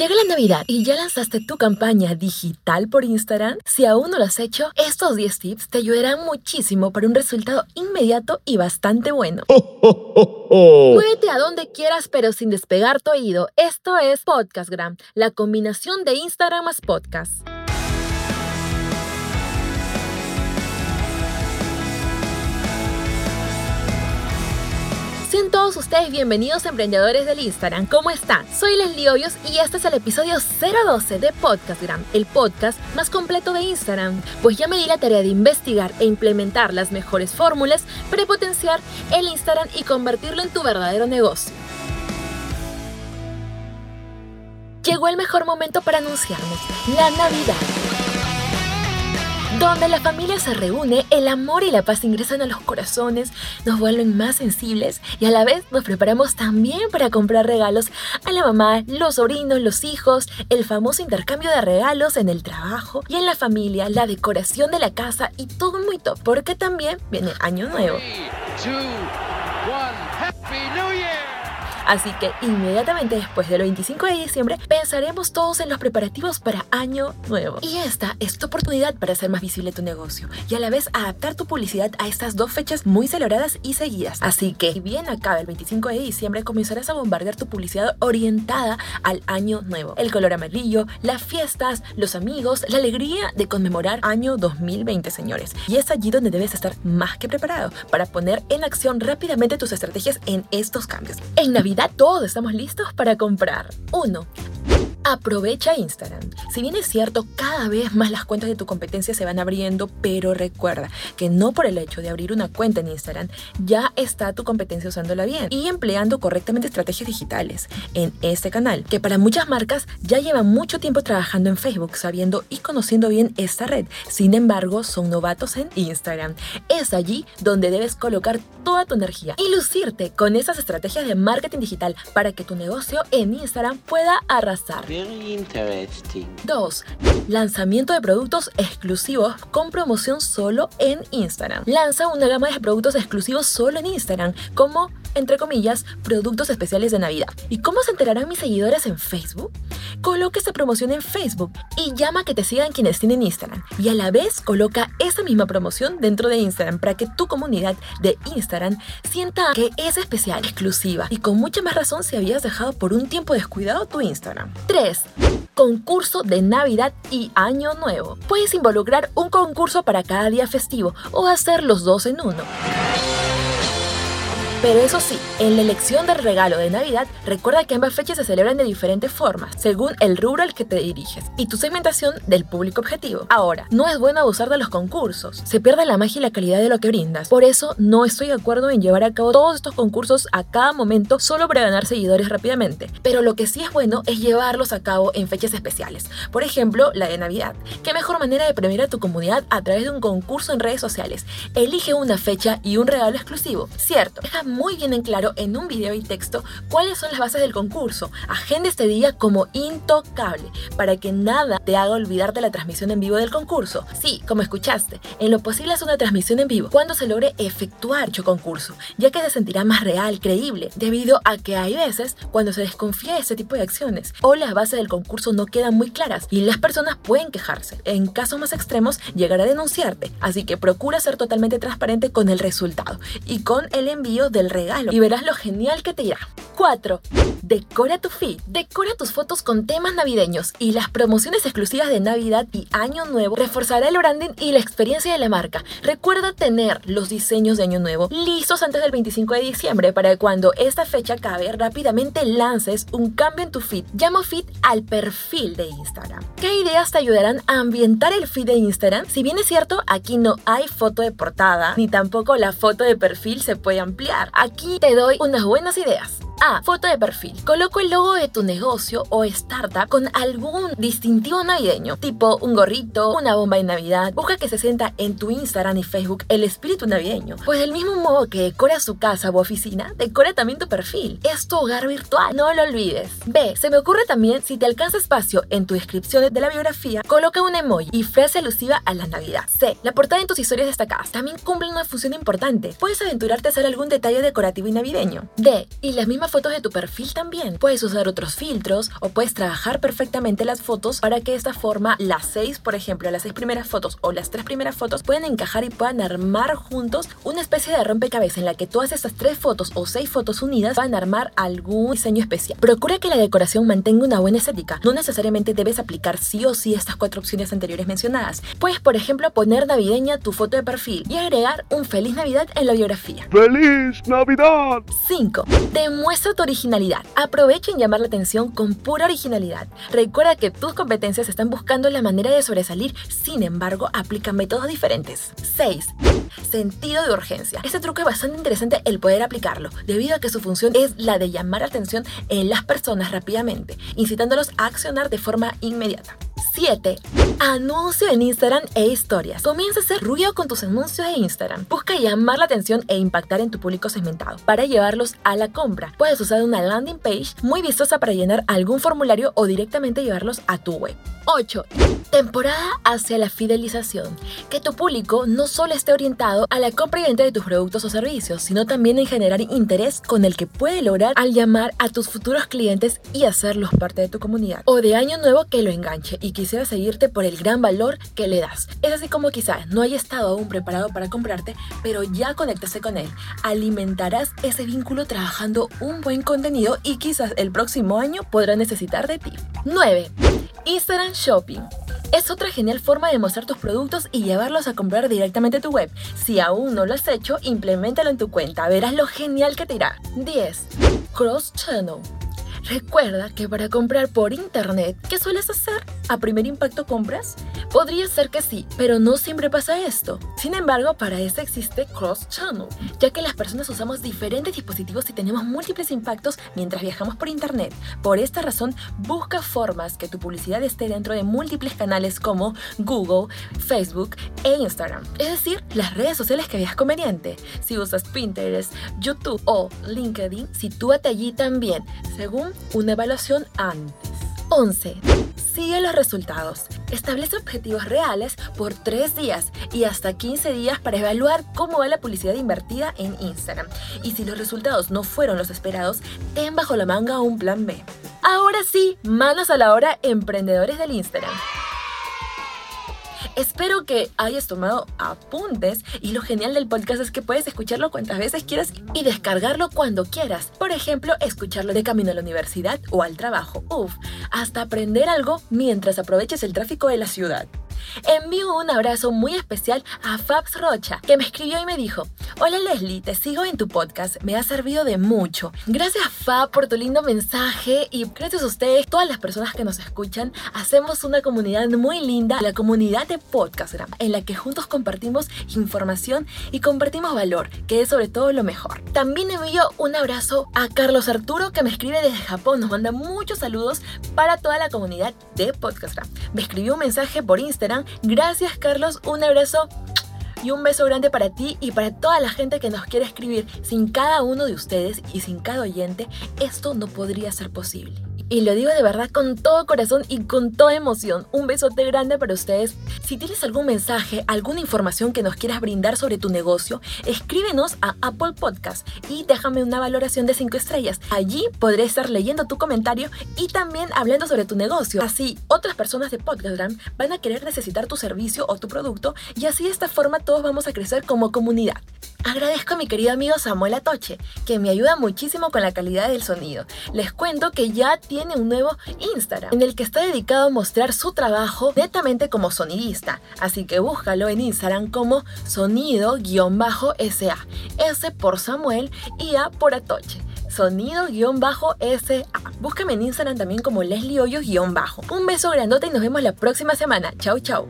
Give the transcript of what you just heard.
Llega la Navidad y ya lanzaste tu campaña digital por Instagram. Si aún no lo has hecho, estos 10 tips te ayudarán muchísimo para un resultado inmediato y bastante bueno. Muévete a donde quieras pero sin despegar tu oído. Esto es Podcastgram, la combinación de Instagram más podcast. Sean todos ustedes bienvenidos emprendedores del Instagram. ¿Cómo están? Soy Leslie Hoyos y este es el episodio 012 de Podcastgram, el podcast más completo de Instagram. Pues ya me di la tarea de investigar e implementar las mejores fórmulas para potenciar el Instagram y convertirlo en tu verdadero negocio. Llegó el mejor momento para anunciarnos, la Navidad donde la familia se reúne, el amor y la paz ingresan a los corazones, nos vuelven más sensibles y a la vez nos preparamos también para comprar regalos a la mamá, los sobrinos, los hijos, el famoso intercambio de regalos en el trabajo y en la familia, la decoración de la casa y todo muy top, porque también viene Año Nuevo. Así que inmediatamente después del 25 de diciembre pensaremos todos en los preparativos para Año Nuevo. Y esta es tu oportunidad para hacer más visible tu negocio y a la vez adaptar tu publicidad a estas dos fechas muy celebradas y seguidas. Así que, si bien acaba el 25 de diciembre, comenzarás a bombardear tu publicidad orientada al Año Nuevo. El color amarillo, las fiestas, los amigos, la alegría de conmemorar Año 2020, señores. Y es allí donde debes estar más que preparado para poner en acción rápidamente tus estrategias en estos cambios. En Navidad todos estamos listos para comprar. 1. Aprovecha Instagram. Si bien es cierto, cada vez más las cuentas de tu competencia se van abriendo, pero recuerda que no por el hecho de abrir una cuenta en Instagram ya está tu competencia usándola bien y empleando correctamente estrategias digitales en este canal, que para muchas marcas ya llevan mucho tiempo trabajando en Facebook, sabiendo y conociendo bien esta red. Sin embargo, son novatos en Instagram. Es allí donde debes colocar toda tu energía y lucirte con esas estrategias de marketing digital para que tu negocio en Instagram pueda arrasar. 2. Lanzamiento de productos exclusivos con promoción solo en Instagram. Lanza una gama de productos exclusivos solo en Instagram, como entre comillas, productos especiales de Navidad. ¿Y cómo se enterarán mis seguidores en Facebook? Coloca esa promoción en Facebook y llama a que te sigan quienes tienen Instagram. Y a la vez coloca esa misma promoción dentro de Instagram para que tu comunidad de Instagram sienta que es especial, exclusiva y con mucha más razón si habías dejado por un tiempo descuidado tu Instagram. 3 concurso de Navidad y Año Nuevo. Puedes involucrar un concurso para cada día festivo o hacer los dos en uno. Pero eso sí, en la elección del regalo de Navidad, recuerda que ambas fechas se celebran de diferentes formas, según el rubro al que te diriges y tu segmentación del público objetivo. Ahora, no es bueno abusar de los concursos, se pierde la magia y la calidad de lo que brindas. Por eso, no estoy de acuerdo en llevar a cabo todos estos concursos a cada momento solo para ganar seguidores rápidamente. Pero lo que sí es bueno es llevarlos a cabo en fechas especiales. Por ejemplo, la de Navidad. ¿Qué mejor manera de premiar a tu comunidad a través de un concurso en redes sociales? Elige una fecha y un regalo exclusivo. Cierto, muy bien en claro en un video y texto cuáles son las bases del concurso. Agenda este día como intocable para que nada te haga olvidar de la transmisión en vivo del concurso. Sí, como escuchaste, en lo posible es una transmisión en vivo cuando se logre efectuar dicho concurso, ya que se sentirá más real, creíble, debido a que hay veces cuando se desconfía de ese tipo de acciones o las bases del concurso no quedan muy claras y las personas pueden quejarse. En casos más extremos, llegar a denunciarte. Así que procura ser totalmente transparente con el resultado y con el envío de regalo y verás lo genial que te irá. 4. Decora tu feed. Decora tus fotos con temas navideños y las promociones exclusivas de Navidad y Año Nuevo reforzará el branding y la experiencia de la marca. Recuerda tener los diseños de Año Nuevo listos antes del 25 de diciembre para que cuando esta fecha acabe rápidamente lances un cambio en tu feed. Llamo feed al perfil de Instagram. ¿Qué ideas te ayudarán a ambientar el feed de Instagram? Si bien es cierto, aquí no hay foto de portada ni tampoco la foto de perfil se puede ampliar. Aquí te doy unas buenas ideas. A. Foto de perfil. Coloco el logo de tu negocio o startup con algún distintivo navideño, tipo un gorrito, una bomba de Navidad. Busca que se sienta en tu Instagram y Facebook el espíritu navideño. Pues del mismo modo que decora su casa u oficina, decora también tu perfil. Es tu hogar virtual, no lo olvides. B. Se me ocurre también, si te alcanza espacio en tu descripción de la biografía, coloca un emoji y frase alusiva a la Navidad. C. La portada en tus historias destacadas también cumple una función importante. Puedes aventurarte a hacer algún detalle decorativo y navideño. D. Y las mismas las fotos de tu perfil también. Puedes usar otros filtros o puedes trabajar perfectamente las fotos para que de esta forma las seis, por ejemplo, las seis primeras fotos o las tres primeras fotos pueden encajar y puedan armar juntos una especie de rompecabezas en la que todas estas tres fotos o seis fotos unidas van a armar algún diseño especial. Procura que la decoración mantenga una buena estética. No necesariamente debes aplicar sí o sí estas cuatro opciones anteriores mencionadas. Puedes, por ejemplo, poner navideña tu foto de perfil y agregar un feliz Navidad en la biografía. ¡Feliz Navidad! 5. Demuestra tu originalidad. Aprovecha en llamar la atención con pura originalidad. Recuerda que tus competencias están buscando la manera de sobresalir, sin embargo, aplica métodos diferentes. 6. Sentido de urgencia. Este truco es bastante interesante el poder aplicarlo, debido a que su función es la de llamar la atención en las personas rápidamente, incitándolos a accionar de forma inmediata. 7. Anuncio en Instagram e historias. Comienza a hacer ruido con tus anuncios de Instagram. Busca llamar la atención e impactar en tu público segmentado para llevarlos a la compra. Puedes usar una landing page muy vistosa para llenar algún formulario o directamente llevarlos a tu web. 8. Temporada hacia la fidelización. Que tu público no solo esté orientado a la compra y venta de tus productos o servicios, sino también en generar interés con el que puede lograr al llamar a tus futuros clientes y hacerlos parte de tu comunidad. O de año nuevo que lo enganche y quisiera seguirte por el gran valor que le das. Es así como quizás no haya estado aún preparado para comprarte, pero ya conectaste con él. Alimentarás ese vínculo trabajando un buen contenido y quizás el próximo año podrá necesitar de ti. 9. Instagram Shopping. Es otra genial forma de mostrar tus productos y llevarlos a comprar directamente a tu web. Si aún no lo has hecho, implementalo en tu cuenta, verás lo genial que te irá. 10. Cross Channel. Recuerda que para comprar por internet, ¿qué sueles hacer? ¿A primer impacto compras? Podría ser que sí, pero no siempre pasa esto. Sin embargo, para eso existe Cross Channel, ya que las personas usamos diferentes dispositivos y tenemos múltiples impactos mientras viajamos por internet. Por esta razón, busca formas que tu publicidad esté dentro de múltiples canales como Google, Facebook e Instagram, es decir, las redes sociales que veas conveniente. Si usas Pinterest, YouTube o LinkedIn, sitúate allí también, según una evaluación antes. 11. Sigue los resultados. Establece objetivos reales por 3 días y hasta 15 días para evaluar cómo va la publicidad invertida en Instagram. Y si los resultados no fueron los esperados, ten bajo la manga un plan B. Ahora sí, manos a la hora, emprendedores del Instagram. Espero que hayas tomado apuntes y lo genial del podcast es que puedes escucharlo cuantas veces quieras y descargarlo cuando quieras. Por ejemplo, escucharlo de camino a la universidad o al trabajo. Uf, hasta aprender algo mientras aproveches el tráfico de la ciudad. Envío un abrazo muy especial a Fabs Rocha, que me escribió y me dijo, Hola Leslie, te sigo en tu podcast, me ha servido de mucho. Gracias Fab por tu lindo mensaje y gracias a ustedes, todas las personas que nos escuchan, hacemos una comunidad muy linda, la comunidad de Podcastgram, en la que juntos compartimos información y compartimos valor, que es sobre todo lo mejor. También envío un abrazo a Carlos Arturo, que me escribe desde Japón, nos manda muchos saludos para toda la comunidad de Podcastgram. Me escribió un mensaje por Gracias Carlos, un abrazo y un beso grande para ti y para toda la gente que nos quiere escribir. Sin cada uno de ustedes y sin cada oyente, esto no podría ser posible. Y lo digo de verdad con todo corazón y con toda emoción. Un besote grande para ustedes. Si tienes algún mensaje, alguna información que nos quieras brindar sobre tu negocio, escríbenos a Apple Podcast y déjame una valoración de 5 estrellas. Allí podré estar leyendo tu comentario y también hablando sobre tu negocio. Así, otras personas de Podcastgram van a querer necesitar tu servicio o tu producto y así de esta forma todos vamos a crecer como comunidad. Agradezco a mi querido amigo Samuel Atoche, que me ayuda muchísimo con la calidad del sonido. Les cuento que ya tiene un nuevo Instagram, en el que está dedicado a mostrar su trabajo netamente como sonidista. Así que búscalo en Instagram como sonido-sa. S por Samuel y A por Atoche sonido-sa. Búscame en Instagram también como Leslie Hoyos-bajo. Un beso grandote y nos vemos la próxima semana. Chau, chau.